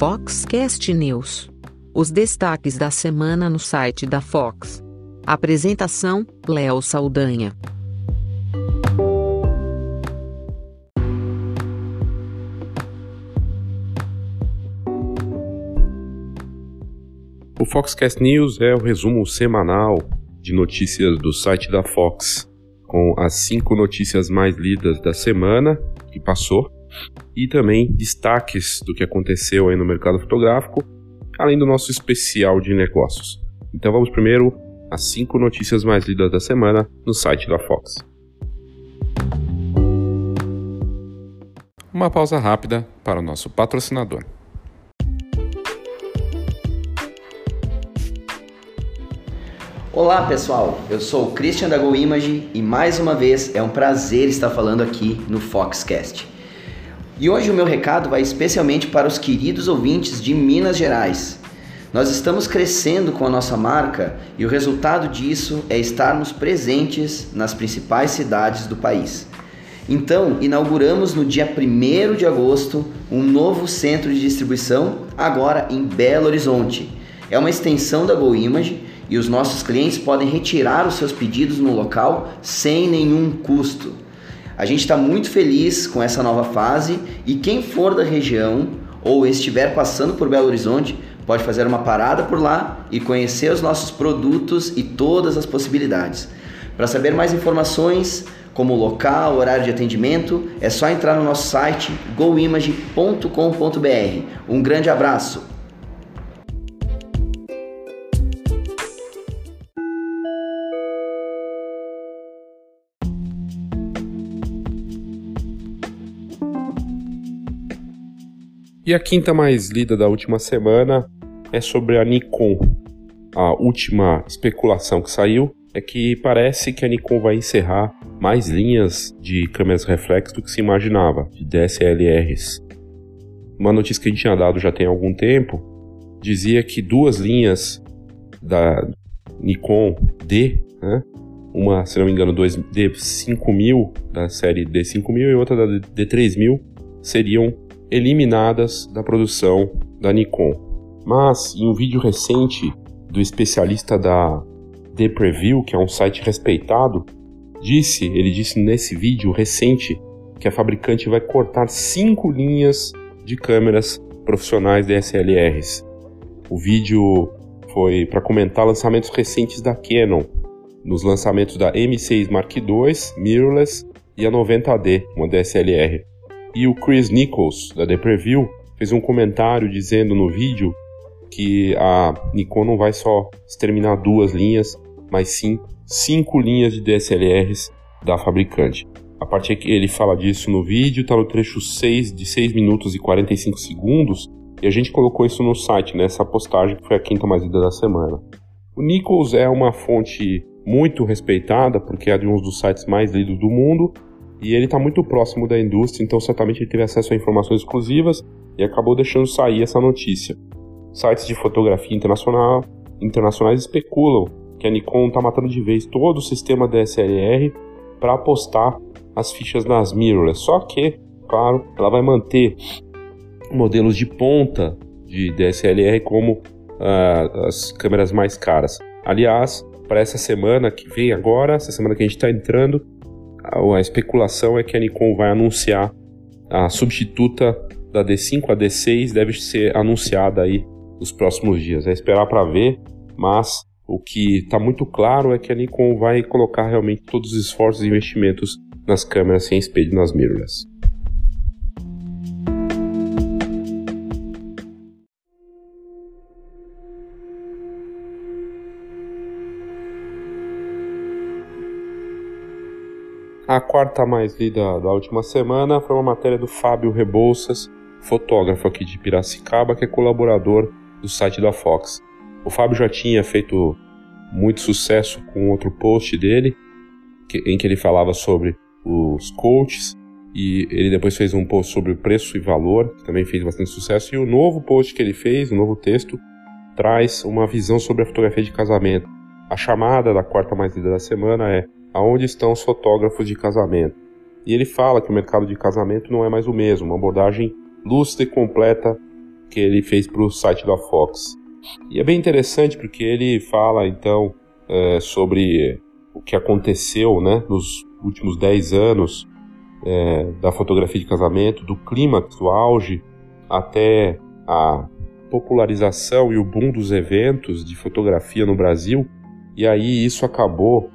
Foxcast News. Os destaques da semana no site da Fox. Apresentação: Léo Saldanha. O Foxcast News é o resumo semanal de notícias do site da Fox, com as cinco notícias mais lidas da semana que passou e também destaques do que aconteceu aí no mercado fotográfico, além do nosso especial de negócios. Então vamos primeiro às cinco notícias mais lidas da semana no site da Fox. Uma pausa rápida para o nosso patrocinador. Olá pessoal, eu sou o Christian da Go Image e mais uma vez é um prazer estar falando aqui no Foxcast. E hoje o meu recado vai especialmente para os queridos ouvintes de Minas Gerais. Nós estamos crescendo com a nossa marca e o resultado disso é estarmos presentes nas principais cidades do país. Então, inauguramos no dia 1 de agosto um novo centro de distribuição, agora em Belo Horizonte. É uma extensão da Go Image e os nossos clientes podem retirar os seus pedidos no local sem nenhum custo. A gente está muito feliz com essa nova fase e quem for da região ou estiver passando por Belo Horizonte pode fazer uma parada por lá e conhecer os nossos produtos e todas as possibilidades. Para saber mais informações, como local, horário de atendimento, é só entrar no nosso site goimage.com.br. Um grande abraço! E a quinta mais lida da última semana é sobre a Nikon. A última especulação que saiu é que parece que a Nikon vai encerrar mais linhas de câmeras reflex do que se imaginava, de DSLRs. Uma notícia que a gente tinha dado já tem algum tempo dizia que duas linhas da Nikon D, né, uma, se não me engano, D5000 da série D5000 e outra da D3000 seriam eliminadas da produção da Nikon. Mas em um vídeo recente do especialista da The Preview, que é um site respeitado, disse, ele disse nesse vídeo recente que a fabricante vai cortar cinco linhas de câmeras profissionais DSLRs. O vídeo foi para comentar lançamentos recentes da Canon, nos lançamentos da M6 Mark II mirrorless e a 90D, uma DSLR. E o Chris Nichols, da The Preview, fez um comentário dizendo no vídeo que a Nikon não vai só exterminar duas linhas, mas sim cinco linhas de DSLRs da fabricante. A parte que ele fala disso no vídeo está no trecho 6 de 6 minutos e 45 segundos, e a gente colocou isso no site, nessa postagem que foi a quinta mais lida da semana. O Nichols é uma fonte muito respeitada, porque é de um dos sites mais lidos do mundo, e ele está muito próximo da indústria, então certamente ele teve acesso a informações exclusivas e acabou deixando sair essa notícia. Sites de fotografia internacional, internacionais especulam que a Nikon está matando de vez todo o sistema DSLR para apostar as fichas nas mirrorless. Só que, claro, ela vai manter modelos de ponta de DSLR como uh, as câmeras mais caras. Aliás, para essa semana que vem agora, essa semana que a gente está entrando, a especulação é que a Nikon vai anunciar a substituta da D5, a D6, deve ser anunciada aí nos próximos dias. É esperar para ver, mas o que está muito claro é que a Nikon vai colocar realmente todos os esforços e investimentos nas câmeras sem espelho nas mirrorless. A quarta mais lida da última semana foi uma matéria do Fábio Rebouças, fotógrafo aqui de Piracicaba, que é colaborador do site da Fox. O Fábio já tinha feito muito sucesso com outro post dele, em que ele falava sobre os coaches, e ele depois fez um post sobre preço e valor, que também fez bastante sucesso, e o novo post que ele fez, o novo texto, traz uma visão sobre a fotografia de casamento. A chamada da quarta mais lida da semana é aonde estão os fotógrafos de casamento. E ele fala que o mercado de casamento não é mais o mesmo, uma abordagem lúcida e completa que ele fez para o site da Fox. E é bem interessante porque ele fala então é, sobre o que aconteceu né, nos últimos 10 anos é, da fotografia de casamento, do clímax, do auge, até a popularização e o boom dos eventos de fotografia no Brasil. E aí isso acabou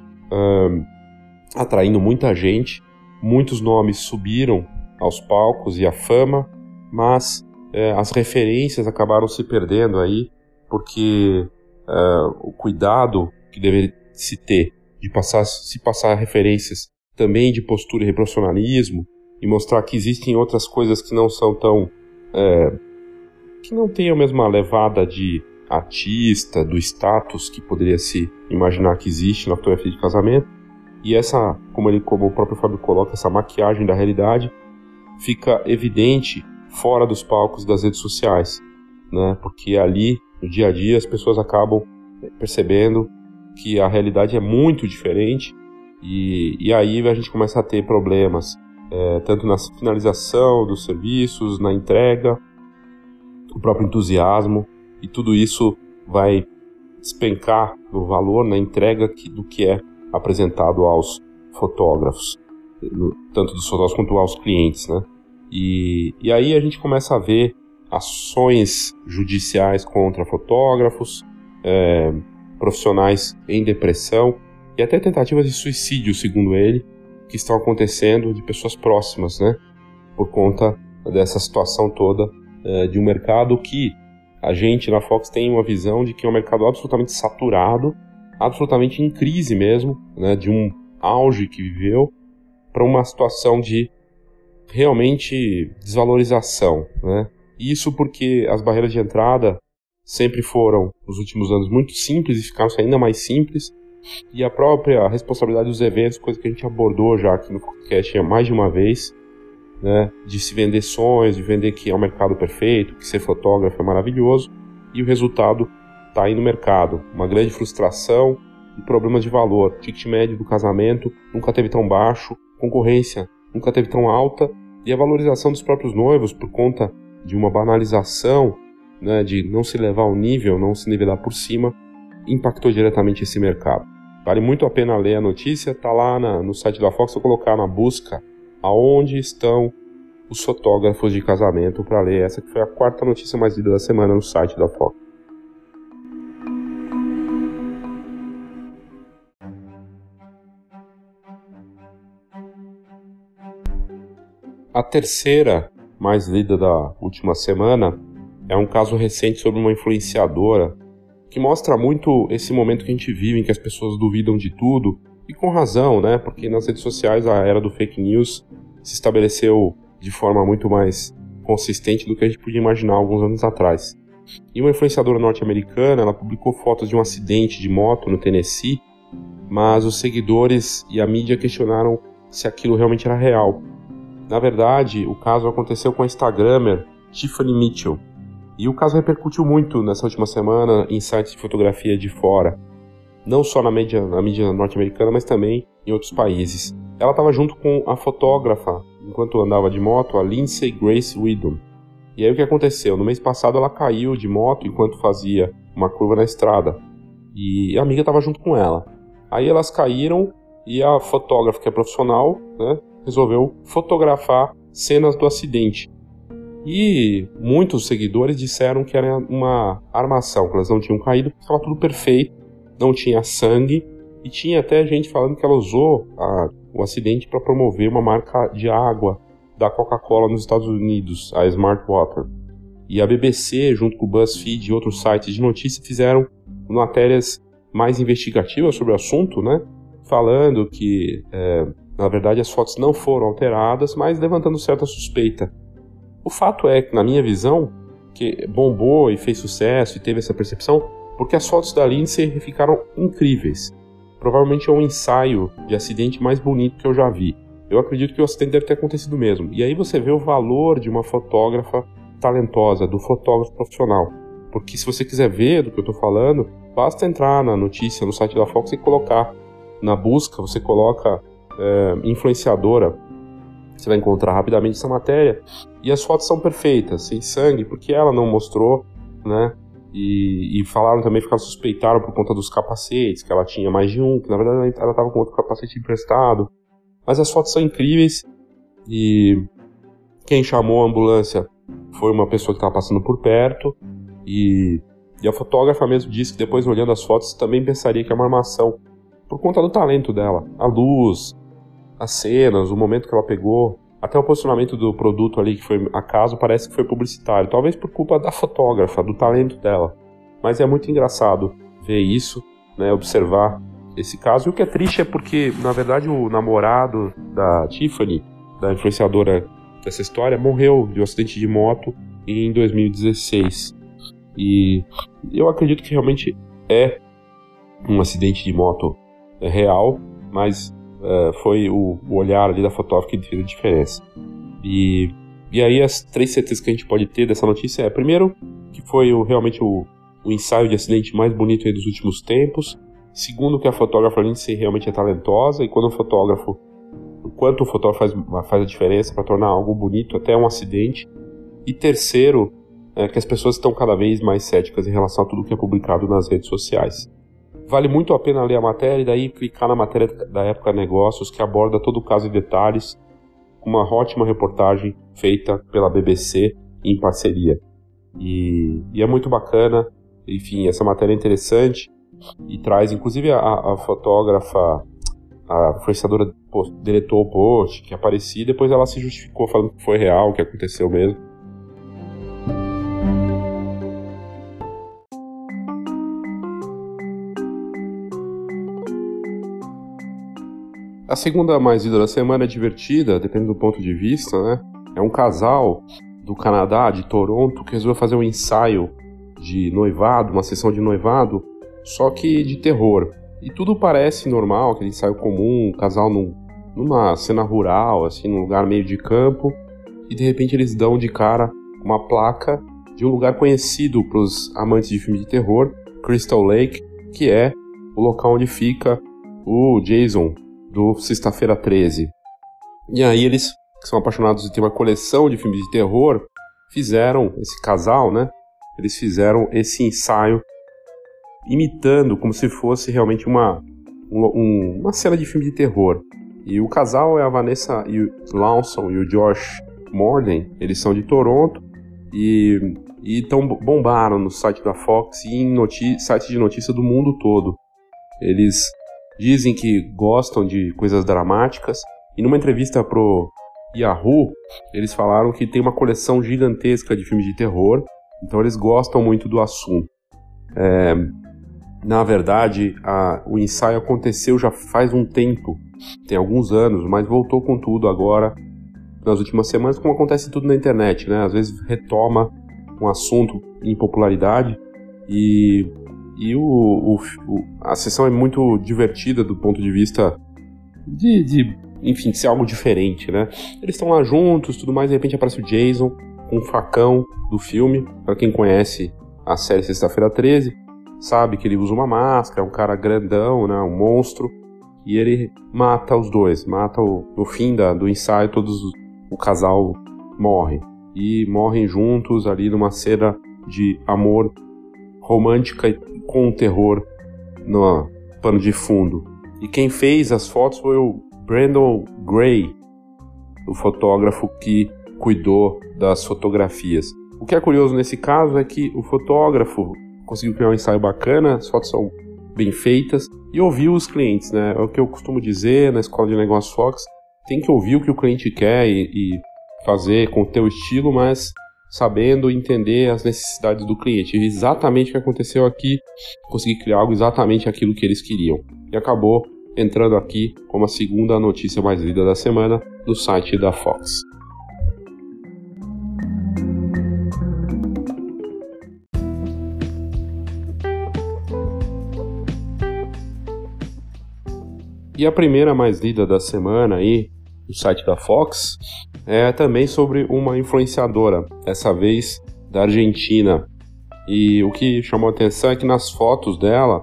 atraindo muita gente, muitos nomes subiram aos palcos e a fama, mas é, as referências acabaram se perdendo aí, porque é, o cuidado que deveria se ter de passar, se passar referências também de postura e reprofissionalismo e mostrar que existem outras coisas que não são tão é, que não têm a mesma levada de artista, do status que poderia se imaginar que existe na fotografia de casamento. E essa, como ele, como o próprio Fábio coloca, essa maquiagem da realidade fica evidente fora dos palcos das redes sociais, né? Porque ali, no dia a dia, as pessoas acabam percebendo que a realidade é muito diferente e, e aí a gente começa a ter problemas, é, tanto na finalização dos serviços, na entrega, o próprio entusiasmo e tudo isso vai despencar no valor, na entrega que, do que é apresentado aos fotógrafos, tanto dos fotógrafos quanto aos clientes, né? E, e aí a gente começa a ver ações judiciais contra fotógrafos, é, profissionais em depressão e até tentativas de suicídio, segundo ele, que estão acontecendo de pessoas próximas, né? Por conta dessa situação toda é, de um mercado que a gente na Fox tem uma visão de que é um mercado absolutamente saturado, absolutamente em crise mesmo, né? De um auge que viveu para uma situação de realmente desvalorização, né? Isso porque as barreiras de entrada sempre foram, nos últimos anos, muito simples e ficaram ainda mais simples. E a própria responsabilidade dos eventos, coisa que a gente abordou já aqui no podcast mais de uma vez, né? De se vender sonhos, de vender que é o um mercado perfeito, que ser fotógrafo é maravilhoso, e o resultado está aí no mercado. Uma grande frustração e problemas de valor. O ticket médio do casamento nunca teve tão baixo, concorrência nunca teve tão alta e a valorização dos próprios noivos por conta de uma banalização, né, de não se levar ao nível, não se nivelar por cima, impactou diretamente esse mercado. Vale muito a pena ler a notícia, tá lá na, no site da Fox, vou colocar na busca aonde estão os fotógrafos de casamento para ler essa que foi a quarta notícia mais lida da semana no site da Fox. A terceira, mais lida da última semana, é um caso recente sobre uma influenciadora que mostra muito esse momento que a gente vive em que as pessoas duvidam de tudo e com razão, né? Porque nas redes sociais a era do fake news se estabeleceu de forma muito mais consistente do que a gente podia imaginar alguns anos atrás. E uma influenciadora norte-americana, ela publicou fotos de um acidente de moto no Tennessee, mas os seguidores e a mídia questionaram se aquilo realmente era real. Na verdade, o caso aconteceu com a Instagrammer Tiffany Mitchell. E o caso repercutiu muito nessa última semana em sites de fotografia de fora, não só na mídia, na mídia norte-americana, mas também em outros países. Ela estava junto com a fotógrafa, enquanto andava de moto, a Lindsay Grace Widom. E aí o que aconteceu? No mês passado ela caiu de moto enquanto fazia uma curva na estrada. E a amiga estava junto com ela. Aí elas caíram e a fotógrafa, que é profissional, né, resolveu fotografar cenas do acidente. E muitos seguidores disseram que era uma armação, que elas não tinham caído porque estava tudo perfeito, não tinha sangue e tinha até gente falando que ela usou a, o acidente para promover uma marca de água da Coca-Cola nos Estados Unidos, a Smart Water. E a BBC, junto com o BuzzFeed e outros sites de notícia, fizeram matérias mais investigativas sobre o assunto, né? Falando que é, na verdade, as fotos não foram alteradas, mas levantando certa suspeita. O fato é que, na minha visão, que bombou e fez sucesso e teve essa percepção porque as fotos da Lindsay ficaram incríveis. Provavelmente é um ensaio de acidente mais bonito que eu já vi. Eu acredito que o acidente deve ter acontecido mesmo. E aí você vê o valor de uma fotógrafa talentosa, do fotógrafo profissional. Porque se você quiser ver do que eu estou falando, basta entrar na notícia no site da Fox e colocar na busca, você coloca é, influenciadora Você vai encontrar rapidamente essa matéria. E as fotos são perfeitas, sem sangue, porque ela não mostrou, né? E, e falaram também, ficaram suspeitaram por conta dos capacetes, que ela tinha mais de um, que na verdade ela estava com outro capacete emprestado. Mas as fotos são incríveis. E quem chamou a ambulância foi uma pessoa que estava passando por perto. E, e a fotógrafa mesmo disse que depois olhando as fotos também pensaria que é uma armação por conta do talento dela, a luz, as cenas, o momento que ela pegou, até o posicionamento do produto ali que foi acaso parece que foi publicitário, talvez por culpa da fotógrafa, do talento dela. Mas é muito engraçado ver isso, né, observar esse caso. E o que é triste é porque, na verdade, o namorado da Tiffany, da influenciadora dessa história, morreu de um acidente de moto em 2016. E eu acredito que realmente é um acidente de moto real, mas uh, foi o, o, olhar ali da fotógrafa que fez a diferença. E, e aí as três certezas que a gente pode ter dessa notícia é, primeiro, que foi o, realmente o, o ensaio de acidente mais bonito dos últimos tempos. Segundo, que a fotógrafa Lindsay realmente é talentosa e quando o fotógrafo, quanto o fotógrafo faz, faz a diferença para tornar algo bonito até um acidente. E terceiro, é que as pessoas estão cada vez mais céticas em relação a tudo que é publicado nas redes sociais. Vale muito a pena ler a matéria e daí clicar na matéria da Época Negócios, que aborda todo o caso em detalhes, uma ótima reportagem feita pela BBC em parceria. E, e é muito bacana, enfim, essa matéria é interessante e traz, inclusive, a, a fotógrafa, a influenciadora deletou o post que aparecia e depois ela se justificou falando que foi real, que aconteceu mesmo. A segunda mais lida da semana é divertida, depende do ponto de vista, né? É um casal do Canadá, de Toronto, que resolveu fazer um ensaio de noivado, uma sessão de noivado, só que de terror. E tudo parece normal, aquele ensaio comum, um casal num, numa cena rural, assim, num lugar meio de campo, e de repente eles dão de cara uma placa de um lugar conhecido para os amantes de filme de terror, Crystal Lake, que é o local onde fica o Jason, do Sexta-feira 13. E aí eles, que são apaixonados e têm uma coleção de filmes de terror, fizeram, esse casal, né? Eles fizeram esse ensaio imitando como se fosse realmente uma, um, uma cena de filme de terror. E o casal é a Vanessa Lawson e o Josh Morden, eles são de Toronto e, e bombaram no site da Fox e em sites de notícia do mundo todo. Eles dizem que gostam de coisas dramáticas. E numa entrevista pro Yahoo, eles falaram que tem uma coleção gigantesca de filmes de terror, então eles gostam muito do assunto. É, na verdade, a, o ensaio aconteceu já faz um tempo, tem alguns anos, mas voltou com tudo agora nas últimas semanas, como acontece tudo na internet, né? Às vezes retoma um assunto em popularidade e e o, o, o, a sessão é muito divertida do ponto de vista de, de enfim, de ser algo diferente, né? Eles estão lá juntos, tudo mais, de repente aparece o Jason com um facão do filme. Para quem conhece a série Sexta-feira 13, sabe que ele usa uma máscara, é um cara grandão, né? Um monstro. E ele mata os dois, mata o, no fim da, do ensaio, todos o casal morre. E morrem juntos ali numa cena de amor romântica com o terror no pano de fundo. E quem fez as fotos foi o Brandon Gray, o fotógrafo que cuidou das fotografias. O que é curioso nesse caso é que o fotógrafo conseguiu criar um ensaio bacana, as fotos são bem feitas e ouviu os clientes, né? É o que eu costumo dizer na escola de negócios Fox, tem que ouvir o que o cliente quer e, e fazer com o teu estilo, mas sabendo entender as necessidades do cliente. Exatamente o que aconteceu aqui, consegui criar algo exatamente aquilo que eles queriam. E acabou entrando aqui como a segunda notícia mais lida da semana no site da Fox. E a primeira mais lida da semana aí, no site da Fox, é também sobre uma influenciadora, dessa vez da Argentina. E o que chamou a atenção é que nas fotos dela,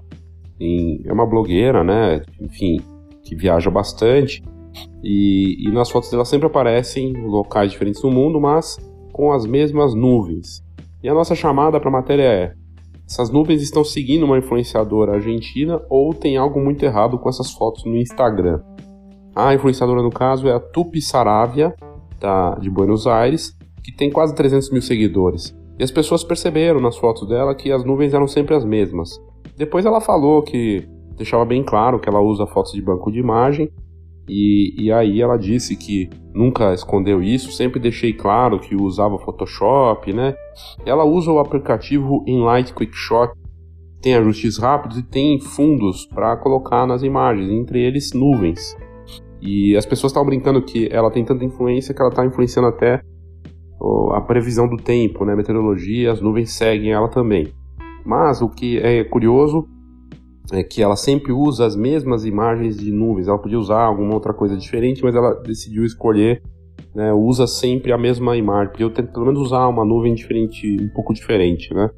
em, é uma blogueira, né? Enfim, que viaja bastante. E, e nas fotos dela sempre aparecem locais diferentes no mundo, mas com as mesmas nuvens. E a nossa chamada para a matéria é: essas nuvens estão seguindo uma influenciadora argentina ou tem algo muito errado com essas fotos no Instagram? A influenciadora, no caso, é a Tupi Saravia, da, de Buenos Aires, que tem quase 300 mil seguidores. E as pessoas perceberam nas fotos dela que as nuvens eram sempre as mesmas. Depois ela falou que deixava bem claro que ela usa fotos de banco de imagem e, e aí ela disse que nunca escondeu isso, sempre deixei claro que usava Photoshop, né? Ela usa o aplicativo Enlight QuickShot, tem ajustes rápidos e tem fundos para colocar nas imagens, entre eles nuvens. E as pessoas estavam brincando que ela tem tanta influência que ela está influenciando até a previsão do tempo, né? Meteorologia, as nuvens seguem ela também. Mas o que é curioso é que ela sempre usa as mesmas imagens de nuvens. Ela podia usar alguma outra coisa diferente, mas ela decidiu escolher, né, usa sempre a mesma imagem. Podia ter, pelo menos usar uma nuvem diferente, um pouco diferente, né?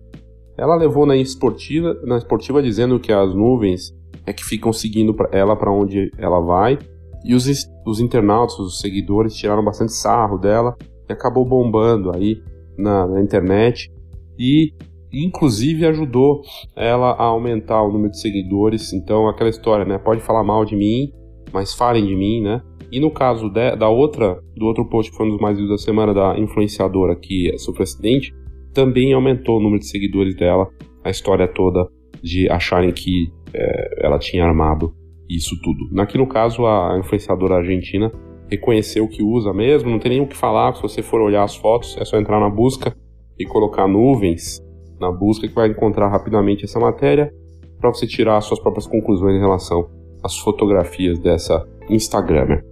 Ela levou na esportiva, na esportiva dizendo que as nuvens é que ficam seguindo ela para onde ela vai. E os, os internautas, os seguidores, tiraram bastante sarro dela e acabou bombando aí na, na internet. E inclusive ajudou ela a aumentar o número de seguidores. Então, aquela história, né? Pode falar mal de mim, mas falem de mim, né? E no caso de, da outra, do outro post que foi um dos mais vistos da semana, da influenciadora que sofreu acidente, também aumentou o número de seguidores dela. A história toda de acharem que é, ela tinha armado isso tudo. Aqui no caso, a influenciadora argentina reconheceu que usa mesmo, não tem nem o que falar. Se você for olhar as fotos, é só entrar na busca e colocar nuvens na busca que vai encontrar rapidamente essa matéria para você tirar suas próprias conclusões em relação às fotografias dessa Instagramer.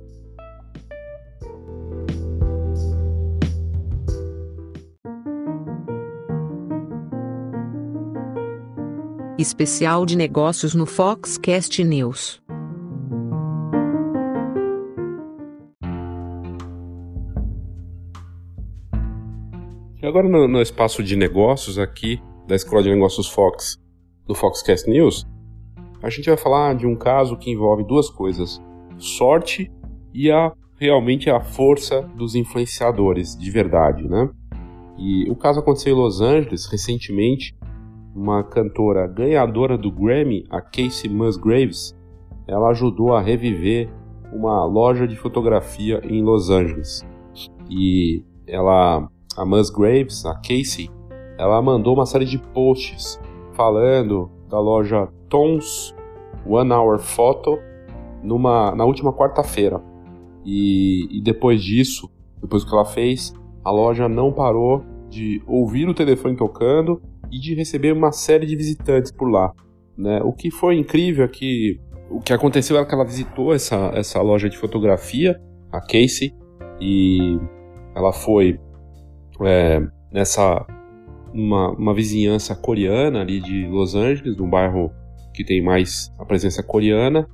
Especial de negócios no Foxcast News. Agora no, no, espaço de negócios aqui da Escola de Negócios Fox, do Foxcast News, a gente vai falar de um caso que envolve duas coisas: sorte e a realmente a força dos influenciadores de verdade, né? E o caso aconteceu em Los Angeles recentemente. Uma cantora ganhadora do Grammy, a Casey Musgraves, ela ajudou a reviver uma loja de fotografia em Los Angeles. E ela a Musgraves, a Casey, ela mandou uma série de posts falando da loja Tons One Hour Photo numa, na última quarta-feira. E, e depois disso, depois que ela fez, a loja não parou de ouvir o telefone tocando e de receber uma série de visitantes por lá. Né? O que foi incrível é que o que aconteceu é que ela visitou essa, essa loja de fotografia, a Casey, e ela foi é, nessa uma, uma vizinhança coreana ali de Los Angeles, num bairro que tem mais a presença coreana,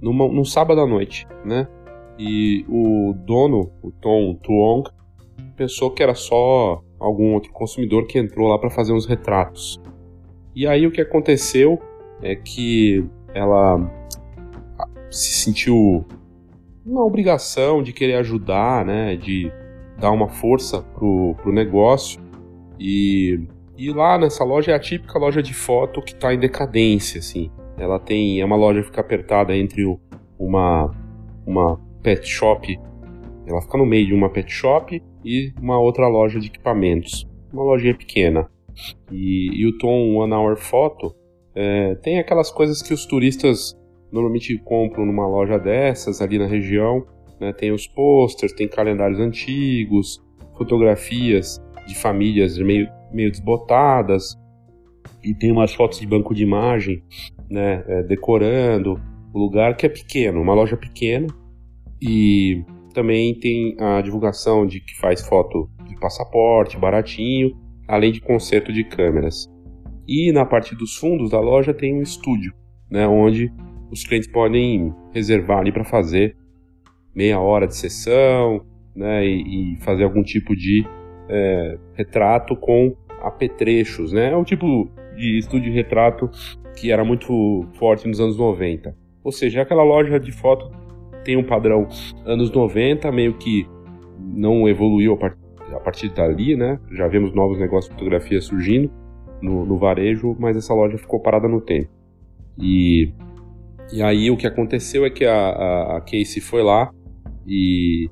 numa, num sábado à noite, né? E o dono, o Tom Tuong, pensou que era só algum outro consumidor que entrou lá para fazer uns retratos. E aí o que aconteceu é que ela se sentiu uma obrigação de querer ajudar, né? De dar uma força pro, pro negócio. E, e lá nessa loja é a típica loja de foto que está em decadência, assim. Ela tem é uma loja que fica apertada entre o, uma uma pet shop, ela fica no meio de uma pet shop e uma outra loja de equipamentos, uma lojinha pequena. E, e o Tom One Hour Photo é, tem aquelas coisas que os turistas normalmente compram numa loja dessas ali na região né? Tem os posters, tem calendários antigos, fotografias de famílias meio, meio desbotadas, e tem umas fotos de banco de imagem né, é, decorando o lugar que é pequeno, uma loja pequena, e também tem a divulgação de que faz foto de passaporte baratinho, além de conserto de câmeras. E na parte dos fundos da loja tem um estúdio, né, onde os clientes podem reservar ali para fazer meia hora de sessão, né, e, e fazer algum tipo de é, retrato com apetrechos, né? É um tipo de estúdio de retrato que era muito forte nos anos 90. Ou seja, aquela loja de foto tem um padrão anos 90, meio que não evoluiu a, a partir dali, né? Já vemos novos negócios de fotografia surgindo no, no varejo, mas essa loja ficou parada no tempo. E, e aí o que aconteceu é que a, a, a Casey foi lá e,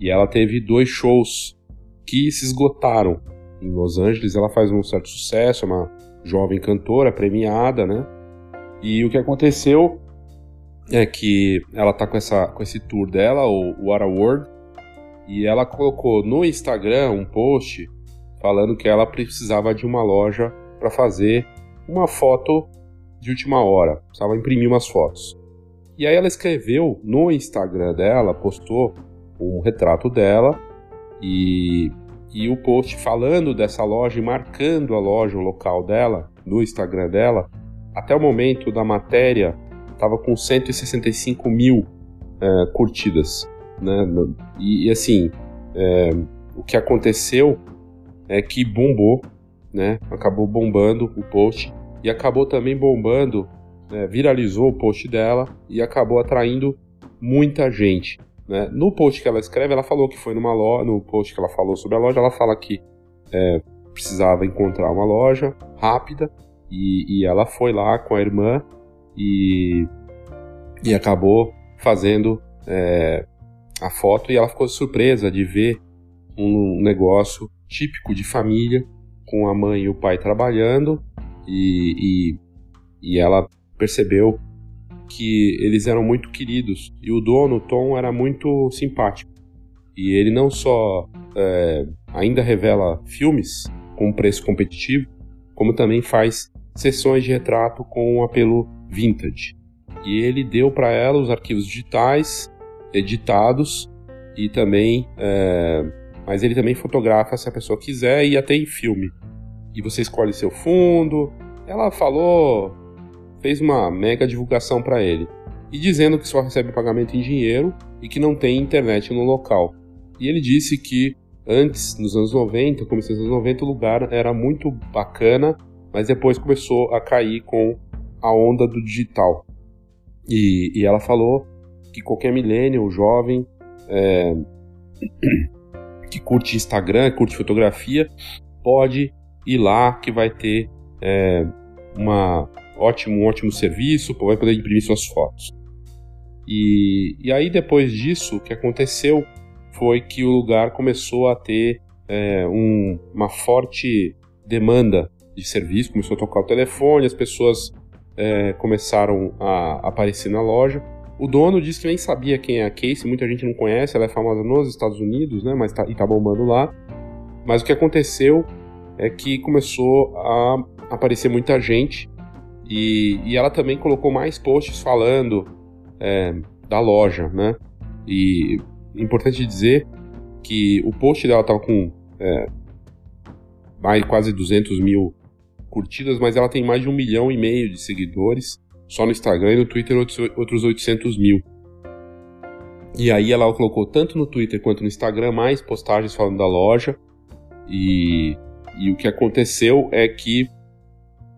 e ela teve dois shows que se esgotaram em Los Angeles. Ela faz um certo sucesso, é uma jovem cantora premiada, né? E o que aconteceu é que ela tá com, essa, com esse tour dela, o What a World, e ela colocou no Instagram um post falando que ela precisava de uma loja para fazer uma foto de última hora, precisava imprimir umas fotos. E aí ela escreveu no Instagram dela, postou um retrato dela e, e o post falando dessa loja e marcando a loja, o local dela, no Instagram dela, até o momento da matéria estava com 165 mil é, curtidas. Né? E, e assim, é, o que aconteceu é que bombou, né? acabou bombando o post e acabou também bombando, é, viralizou o post dela e acabou atraindo muita gente. Né? No post que ela escreve, ela falou que foi numa loja, no post que ela falou sobre a loja, ela fala que é, precisava encontrar uma loja rápida e, e ela foi lá com a irmã e, e acabou fazendo é, a foto e ela ficou surpresa de ver um negócio típico de família com a mãe e o pai trabalhando e, e, e ela percebeu que eles eram muito queridos e o dono, Tom, era muito simpático. E ele não só é, ainda revela filmes com preço competitivo, como também faz sessões de retrato com um apelo vintage. E ele deu para ela os arquivos digitais, editados e também, é, mas ele também fotografa se a pessoa quiser e até em filme. E você escolhe seu fundo. Ela falou, fez uma mega divulgação para ele e dizendo que só recebe pagamento em dinheiro e que não tem internet no local. E ele disse que antes, nos anos 90, começo dos anos 90, o lugar era muito bacana, mas depois começou a cair com a onda do digital. E, e ela falou que qualquer millennial, jovem, é, que curte Instagram, curte fotografia, pode ir lá que vai ter é, uma ótimo, ótimo serviço, vai poder imprimir suas fotos. E, e aí depois disso, o que aconteceu foi que o lugar começou a ter é, um, uma forte demanda de serviço, começou a tocar o telefone, as pessoas é, começaram a aparecer na loja. O dono disse que nem sabia quem é a Casey, muita gente não conhece, ela é famosa nos Estados Unidos, né, mas tá, e tá bombando lá. Mas o que aconteceu é que começou a aparecer muita gente e, e ela também colocou mais posts falando é, da loja, né? E importante dizer que o post dela tava com é, mais quase 200 mil curtidas, mas ela tem mais de um milhão e meio de seguidores só no Instagram e no Twitter outros 800 mil. E aí ela colocou tanto no Twitter quanto no Instagram mais postagens falando da loja. E, e o que aconteceu é que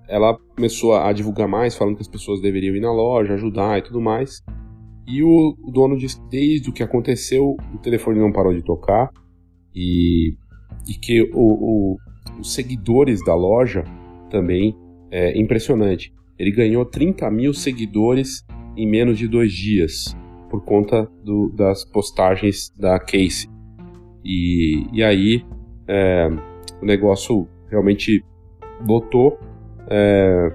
ela começou a divulgar mais, falando que as pessoas deveriam ir na loja, ajudar e tudo mais. E o, dono disse que desde o que aconteceu, o telefone não parou de tocar e, e que o, o, os seguidores da loja também é impressionante. Ele ganhou 30 mil seguidores em menos de dois dias por conta do, das postagens da Casey. E, e aí é, o negócio realmente lotou, é,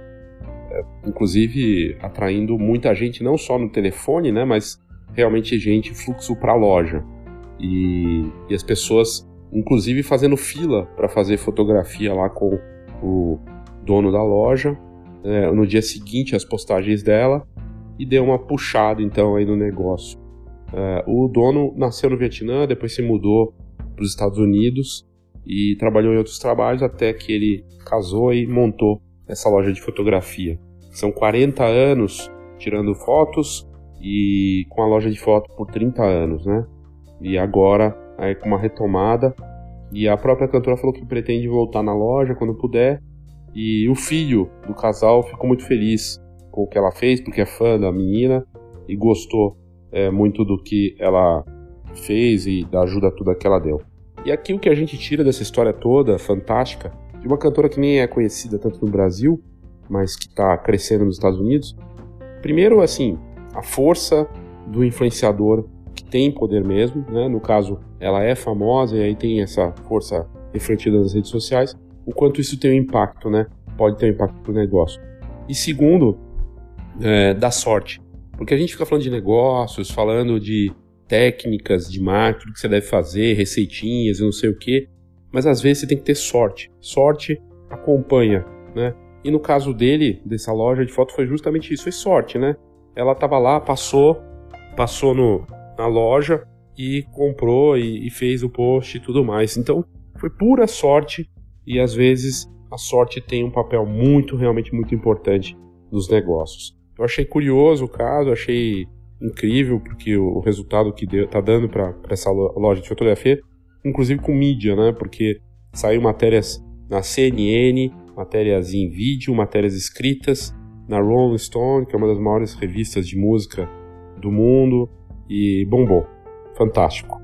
é, inclusive atraindo muita gente, não só no telefone, né, mas realmente gente, fluxo para a loja. E, e as pessoas, inclusive, fazendo fila para fazer fotografia lá com o dono da loja, é, no dia seguinte as postagens dela, e deu uma puxada então aí no negócio. É, o dono nasceu no Vietnã, depois se mudou para os Estados Unidos e trabalhou em outros trabalhos até que ele casou e montou essa loja de fotografia. São 40 anos tirando fotos e com a loja de foto por 30 anos, né? E agora aí com uma retomada e a própria cantora falou que pretende voltar na loja quando puder e o filho do casal ficou muito feliz com o que ela fez, porque é fã da menina e gostou é, muito do que ela fez e da ajuda toda que ela deu. E aqui o que a gente tira dessa história toda, fantástica, de uma cantora que nem é conhecida tanto no Brasil, mas que está crescendo nos Estados Unidos. Primeiro, assim, a força do influenciador que tem poder mesmo, né? No caso, ela é famosa e aí tem essa força refletida nas redes sociais. O quanto isso tem um impacto, né? Pode ter um impacto para o negócio. E segundo, é, da sorte. Porque a gente fica falando de negócios, falando de técnicas de marketing que você deve fazer, receitinhas e não sei o que, mas às vezes você tem que ter sorte. Sorte acompanha, né? E no caso dele, dessa loja de foto, foi justamente isso, foi sorte, né? Ela estava lá, passou, passou no, na loja e comprou e, e fez o post e tudo mais. Então, foi pura sorte e às vezes a sorte tem um papel muito, realmente muito importante nos negócios. Eu achei curioso o caso, achei incrível, porque o, resultado que deu, tá dando para essa loja de fotografia, inclusive com mídia, né? Porque saiu matérias na CNN, matérias em vídeo, matérias escritas na Rolling Stone, que é uma das maiores revistas de música do mundo, e bombou. Fantástico.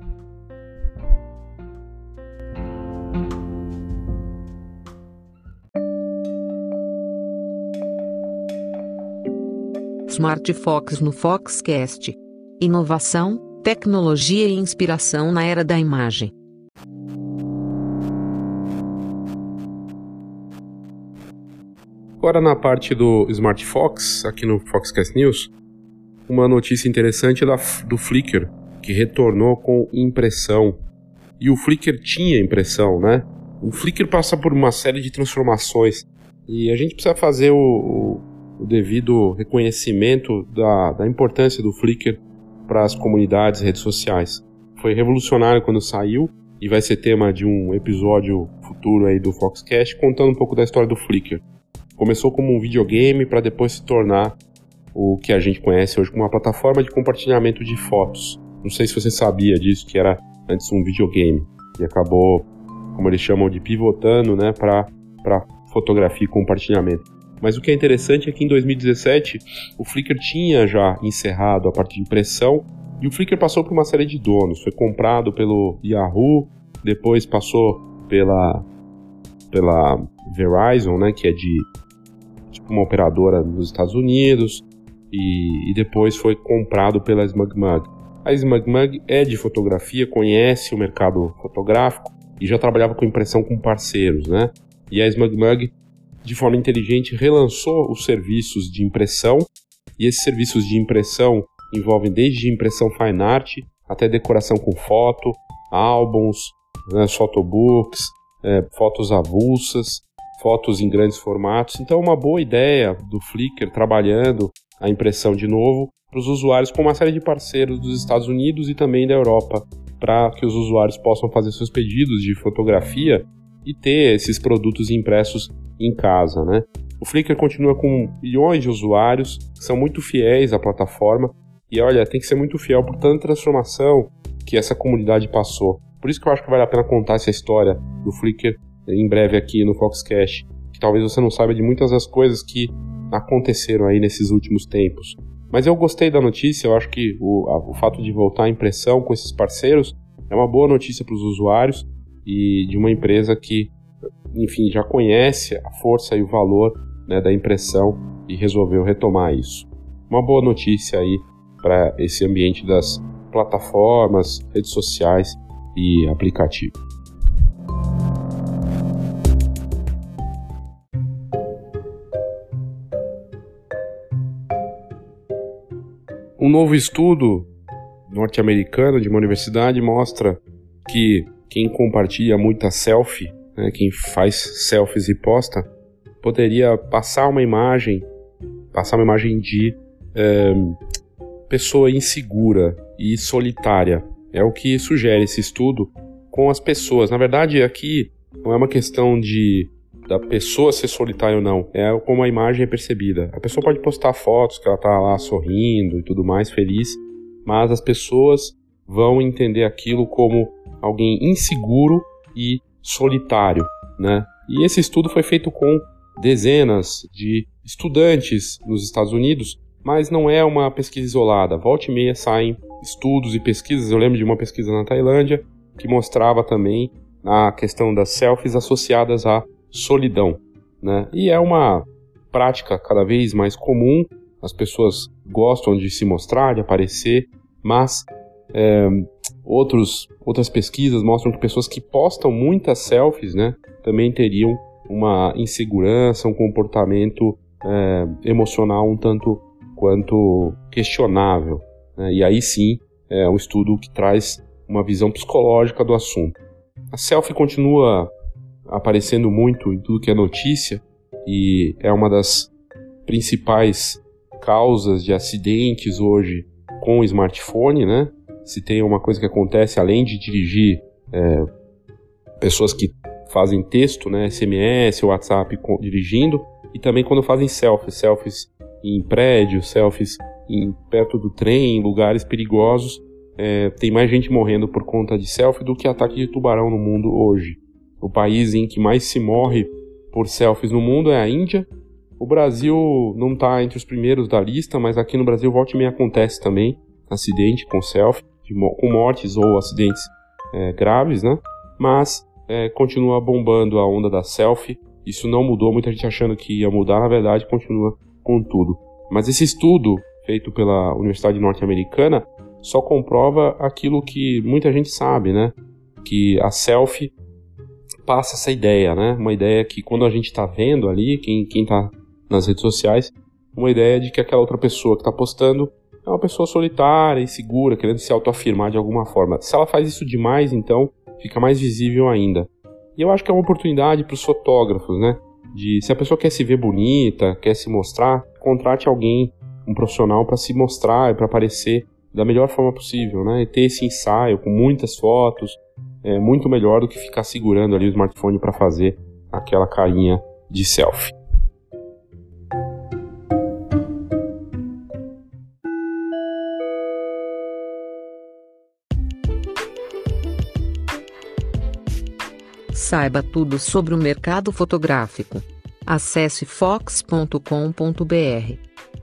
Smart Fox no Foxcast. Inovação, tecnologia e inspiração na era da imagem. Agora na parte do Smart Fox, aqui no Foxcast News, uma notícia interessante da, do Flickr, que retornou com impressão. E o Flickr tinha impressão, né? O Flickr passa por uma série de transformações e a gente precisa fazer o, o devido reconhecimento da, da importância do Flickr para as comunidades redes sociais. Foi revolucionário quando saiu e vai ser tema de um episódio futuro aí do Foxcast contando um pouco da história do Flickr. Começou como um videogame para depois se tornar o que a gente conhece hoje como uma plataforma de compartilhamento de fotos. Não sei se você sabia disso, que era antes um videogame e acabou, como eles chamam de pivotando, né, para fotografia e compartilhamento. Mas o que é interessante é que em 2017 o Flickr tinha já encerrado a parte de impressão e o Flickr passou por uma série de donos. Foi comprado pelo Yahoo, depois passou pela, pela Verizon, né, que é de uma operadora nos Estados Unidos, e, e depois foi comprado pela SmugMug. A SmugMug é de fotografia, conhece o mercado fotográfico e já trabalhava com impressão com parceiros, né? E a SmugMug de forma inteligente, relançou os serviços de impressão, e esses serviços de impressão envolvem desde impressão fine art até decoração com foto, álbuns, né, photobooks, é, fotos avulsas, fotos em grandes formatos. Então, uma boa ideia do Flickr trabalhando a impressão de novo para os usuários com uma série de parceiros dos Estados Unidos e também da Europa, para que os usuários possam fazer seus pedidos de fotografia e ter esses produtos impressos em casa, né? O Flickr continua com milhões de usuários que são muito fiéis à plataforma e olha, tem que ser muito fiel por tanta transformação que essa comunidade passou. Por isso que eu acho que vale a pena contar essa história do Flickr em breve aqui no Foxcast, que talvez você não saiba de muitas das coisas que aconteceram aí nesses últimos tempos. Mas eu gostei da notícia, eu acho que o, a, o fato de voltar à impressão com esses parceiros é uma boa notícia para os usuários e de uma empresa que enfim, já conhece a força e o valor né, da impressão e resolveu retomar isso. Uma boa notícia aí para esse ambiente das plataformas, redes sociais e aplicativos. Um novo estudo norte-americano de uma universidade mostra que quem compartilha muita selfie né, quem faz selfies e posta, poderia passar uma imagem, passar uma imagem de é, pessoa insegura e solitária. É o que sugere esse estudo com as pessoas. Na verdade, aqui não é uma questão de da pessoa ser solitária ou não, é como a imagem é percebida. A pessoa pode postar fotos que ela tá lá sorrindo e tudo mais, feliz, mas as pessoas vão entender aquilo como alguém inseguro e solitário, né? E esse estudo foi feito com dezenas de estudantes nos Estados Unidos mas não é uma pesquisa isolada. Volta e meia saem estudos e pesquisas. Eu lembro de uma pesquisa na Tailândia que mostrava também a questão das selfies associadas à solidão. Né? E é uma prática cada vez mais comum, as pessoas gostam de se mostrar, de aparecer, mas é, outros, outras pesquisas mostram que pessoas que postam muitas selfies né, também teriam uma insegurança, um comportamento é, emocional um tanto quanto questionável. Né? E aí sim é um estudo que traz uma visão psicológica do assunto. A selfie continua aparecendo muito em tudo que é notícia e é uma das principais causas de acidentes hoje com o smartphone, né? Se tem uma coisa que acontece além de dirigir é, pessoas que fazem texto, né, SMS, WhatsApp dirigindo, e também quando fazem selfies, selfies em prédios, selfies em perto do trem, em lugares perigosos, é, tem mais gente morrendo por conta de selfie do que ataque de tubarão no mundo hoje. O país em que mais se morre por selfies no mundo é a Índia. O Brasil não está entre os primeiros da lista, mas aqui no Brasil volta e meia acontece também acidente com selfie, com mortes ou acidentes é, graves, né? Mas é, continua bombando a onda da selfie. Isso não mudou, muita gente achando que ia mudar, na verdade continua com tudo. Mas esse estudo feito pela Universidade Norte-Americana só comprova aquilo que muita gente sabe, né? Que a selfie passa essa ideia, né? Uma ideia que quando a gente está vendo ali, quem, quem tá nas redes sociais, uma ideia de que aquela outra pessoa que está postando é uma pessoa solitária, insegura, querendo se autoafirmar de alguma forma. Se ela faz isso demais, então fica mais visível ainda. E eu acho que é uma oportunidade para os fotógrafos, né? De se a pessoa quer se ver bonita, quer se mostrar, contrate alguém, um profissional para se mostrar e para aparecer da melhor forma possível, né? E ter esse ensaio com muitas fotos é muito melhor do que ficar segurando ali o smartphone para fazer aquela carinha de selfie. Saiba tudo sobre o mercado fotográfico. Acesse fox.com.br.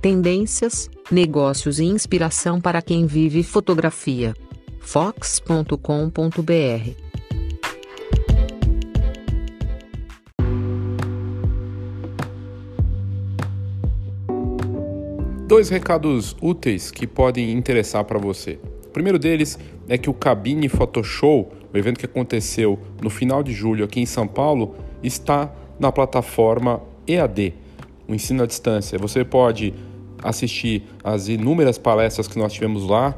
Tendências, negócios e inspiração para quem vive fotografia. fox.com.br. Dois recados úteis que podem interessar para você. O primeiro deles é que o Cabine Photoshow o evento que aconteceu no final de julho aqui em São Paulo está na plataforma EAD, o ensino à distância. Você pode assistir as inúmeras palestras que nós tivemos lá,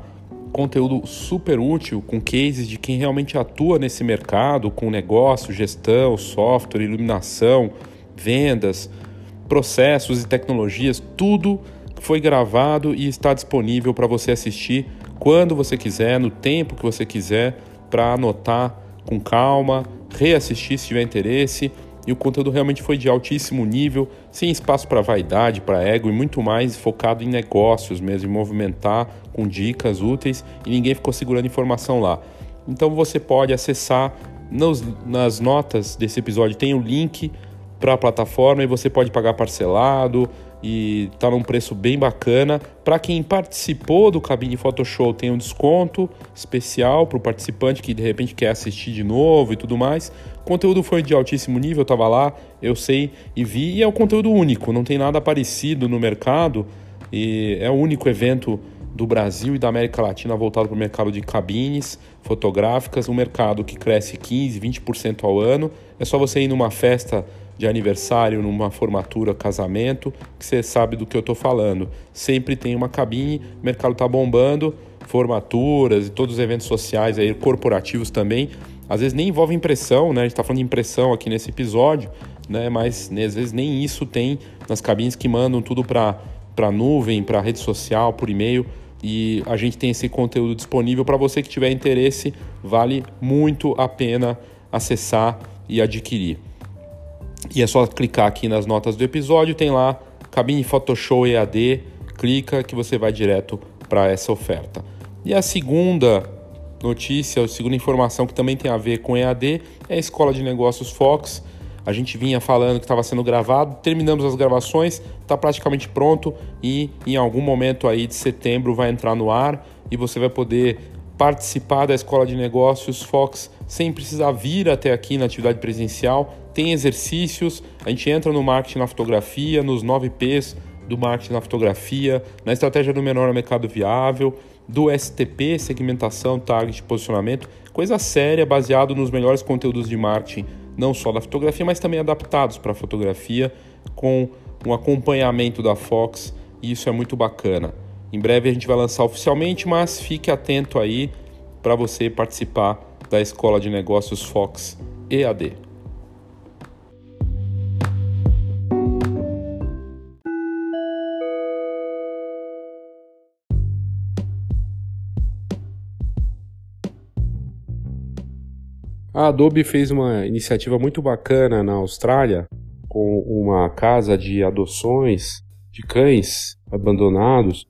conteúdo super útil com cases de quem realmente atua nesse mercado, com negócio, gestão, software, iluminação, vendas, processos e tecnologias, tudo foi gravado e está disponível para você assistir quando você quiser, no tempo que você quiser para anotar com calma, reassistir se tiver interesse. E o conteúdo realmente foi de altíssimo nível, sem espaço para vaidade, para ego e muito mais focado em negócios mesmo, em movimentar com dicas úteis e ninguém ficou segurando informação lá. Então você pode acessar nos, nas notas desse episódio, tem o link para a plataforma e você pode pagar parcelado, e está num preço bem bacana. Para quem participou do Cabine Photoshop, tem um desconto especial para o participante que de repente quer assistir de novo e tudo mais. O conteúdo foi de altíssimo nível, estava lá, eu sei e vi, e é um conteúdo único, não tem nada parecido no mercado. E é o único evento do Brasil e da América Latina voltado para o mercado de cabines fotográficas, um mercado que cresce 15, 20% ao ano. É só você ir numa festa de aniversário, numa formatura, casamento, que você sabe do que eu estou falando. Sempre tem uma cabine, o mercado está bombando, formaturas e todos os eventos sociais aí, corporativos também. Às vezes nem envolve impressão, né? A gente está falando de impressão aqui nesse episódio, né? Mas né, às vezes nem isso tem nas cabines que mandam tudo para para nuvem, para rede social, por e-mail e a gente tem esse conteúdo disponível para você que tiver interesse, vale muito a pena acessar e adquirir. E é só clicar aqui nas notas do episódio, tem lá Cabine Photoshop EAD, clica que você vai direto para essa oferta. E a segunda notícia, a segunda informação que também tem a ver com EAD é a Escola de Negócios Fox. A gente vinha falando que estava sendo gravado, terminamos as gravações, está praticamente pronto e em algum momento aí de setembro vai entrar no ar e você vai poder participar da Escola de Negócios Fox sem precisar vir até aqui na atividade presencial. Tem exercícios, a gente entra no marketing na fotografia, nos 9 P's do marketing na fotografia, na estratégia do menor mercado viável, do STP, segmentação, target, posicionamento, coisa séria baseado nos melhores conteúdos de marketing, não só da fotografia, mas também adaptados para a fotografia, com um acompanhamento da Fox, e isso é muito bacana. Em breve a gente vai lançar oficialmente, mas fique atento aí para você participar da Escola de Negócios Fox EAD. A Adobe fez uma iniciativa muito bacana na Austrália com uma casa de adoções de cães abandonados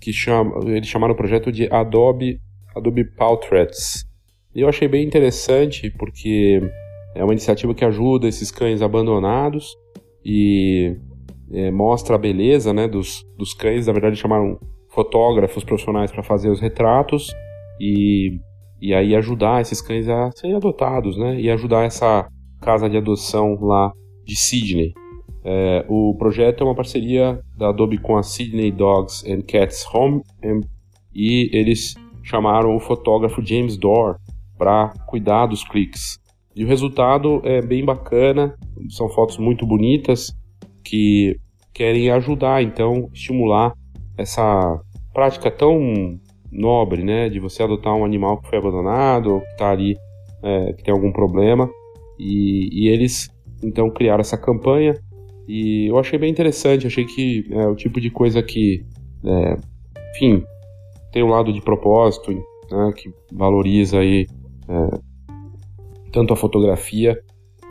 que chama, eles chamaram o projeto de Adobe Adobe Portraits. E eu achei bem interessante porque é uma iniciativa que ajuda esses cães abandonados e é, mostra a beleza né, dos, dos cães. Na verdade, chamaram fotógrafos profissionais para fazer os retratos e e aí ajudar esses cães a serem adotados, né? E ajudar essa casa de adoção lá de Sydney. É, o projeto é uma parceria da Adobe com a Sydney Dogs and Cats Home e eles chamaram o fotógrafo James Dorr para cuidar dos cliques. E o resultado é bem bacana, são fotos muito bonitas que querem ajudar, então, estimular essa prática tão nobre, né, de você adotar um animal que foi abandonado ou que está ali, é, que tem algum problema. E, e, eles então criaram essa campanha e eu achei bem interessante. Achei que é o tipo de coisa que, é, enfim, tem um lado de propósito, né, que valoriza aí é, tanto a fotografia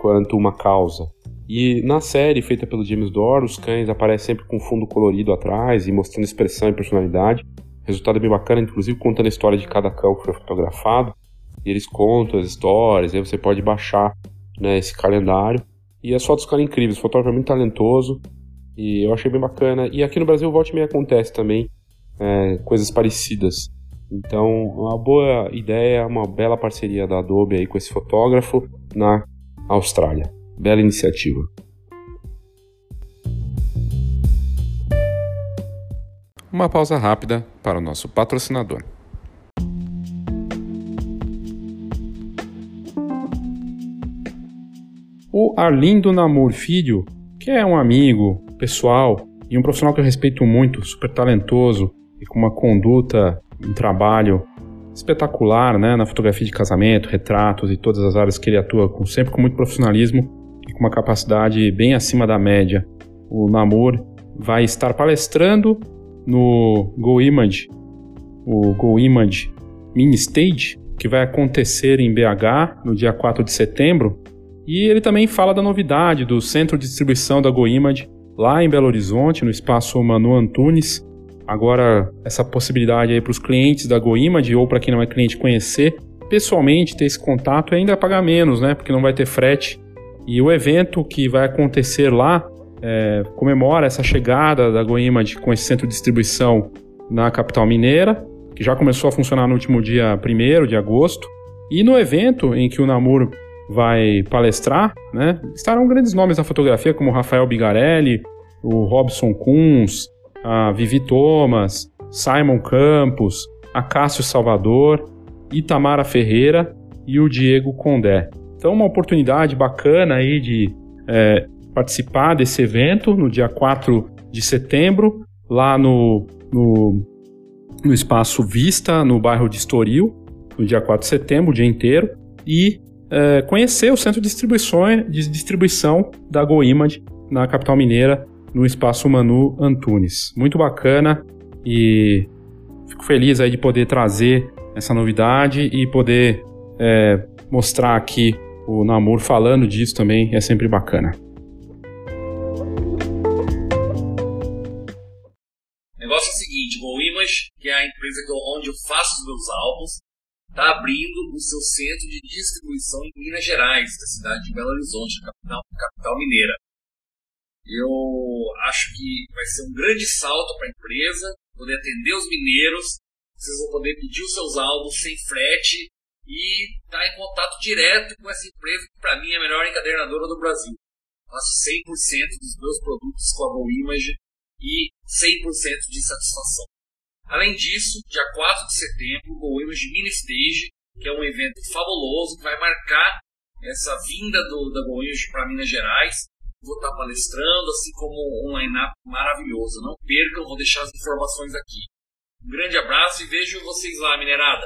quanto uma causa. E na série feita pelo James Dorr, os cães aparecem sempre com fundo colorido atrás e mostrando expressão e personalidade. Resultado bem bacana, inclusive contando a história de cada cão que foi fotografado. E eles contam as histórias, aí você pode baixar né, esse calendário. E as fotos ficaram incríveis, o fotógrafo é muito talentoso. E eu achei bem bacana. E aqui no Brasil, volte e meia acontece também é, coisas parecidas. Então, uma boa ideia, uma bela parceria da Adobe aí com esse fotógrafo na Austrália. Bela iniciativa. Uma pausa rápida para o nosso patrocinador. O Arlindo Namur Filho, que é um amigo pessoal e um profissional que eu respeito muito, super talentoso e com uma conduta, um trabalho espetacular, né, na fotografia de casamento, retratos e todas as áreas que ele atua, com, sempre com muito profissionalismo e com uma capacidade bem acima da média. O Namur vai estar palestrando no Go Image, o Go Image Mini Stage, que vai acontecer em BH no dia 4 de setembro. E ele também fala da novidade do centro de distribuição da Go Image lá em Belo Horizonte, no espaço Manu Antunes. Agora, essa possibilidade aí para os clientes da Go Image ou para quem não é cliente conhecer pessoalmente, ter esse contato e ainda pagar menos, né? Porque não vai ter frete. E o evento que vai acontecer lá é, comemora essa chegada da GoImage com esse centro de distribuição na capital mineira, que já começou a funcionar no último dia 1 de agosto. E no evento em que o Namur vai palestrar, né, estarão grandes nomes da fotografia, como Rafael Bigarelli, o Robson Kunz, a Vivi Thomas, Simon Campos, a Cássio Salvador, Itamara Ferreira e o Diego Condé. Então, uma oportunidade bacana aí de é, participar desse evento no dia 4 de setembro, lá no, no, no Espaço Vista, no bairro de Estoril, no dia 4 de setembro, o dia inteiro, e é, conhecer o centro de distribuição, de distribuição da GoImage na capital mineira, no Espaço Manu Antunes. Muito bacana e fico feliz aí de poder trazer essa novidade e poder é, mostrar aqui o Namor falando disso também, é sempre bacana. Que é a empresa que eu, onde eu faço os meus álbuns, está abrindo o seu centro de distribuição em Minas Gerais, da cidade de Belo Horizonte, capital, capital mineira. Eu acho que vai ser um grande salto para a empresa, poder atender os mineiros, vocês vão poder pedir os seus álbuns sem frete e estar tá em contato direto com essa empresa que para mim é a melhor encadernadora do Brasil. Faço 100% dos meus produtos com a Go Image e 100% de satisfação. Além disso, dia 4 de setembro, o Image Mini Stage, que é um evento fabuloso que vai marcar essa vinda do, da Image para Minas Gerais. Vou estar palestrando, assim como um line-up maravilhoso. Não percam, vou deixar as informações aqui. Um grande abraço e vejo vocês lá, minerada!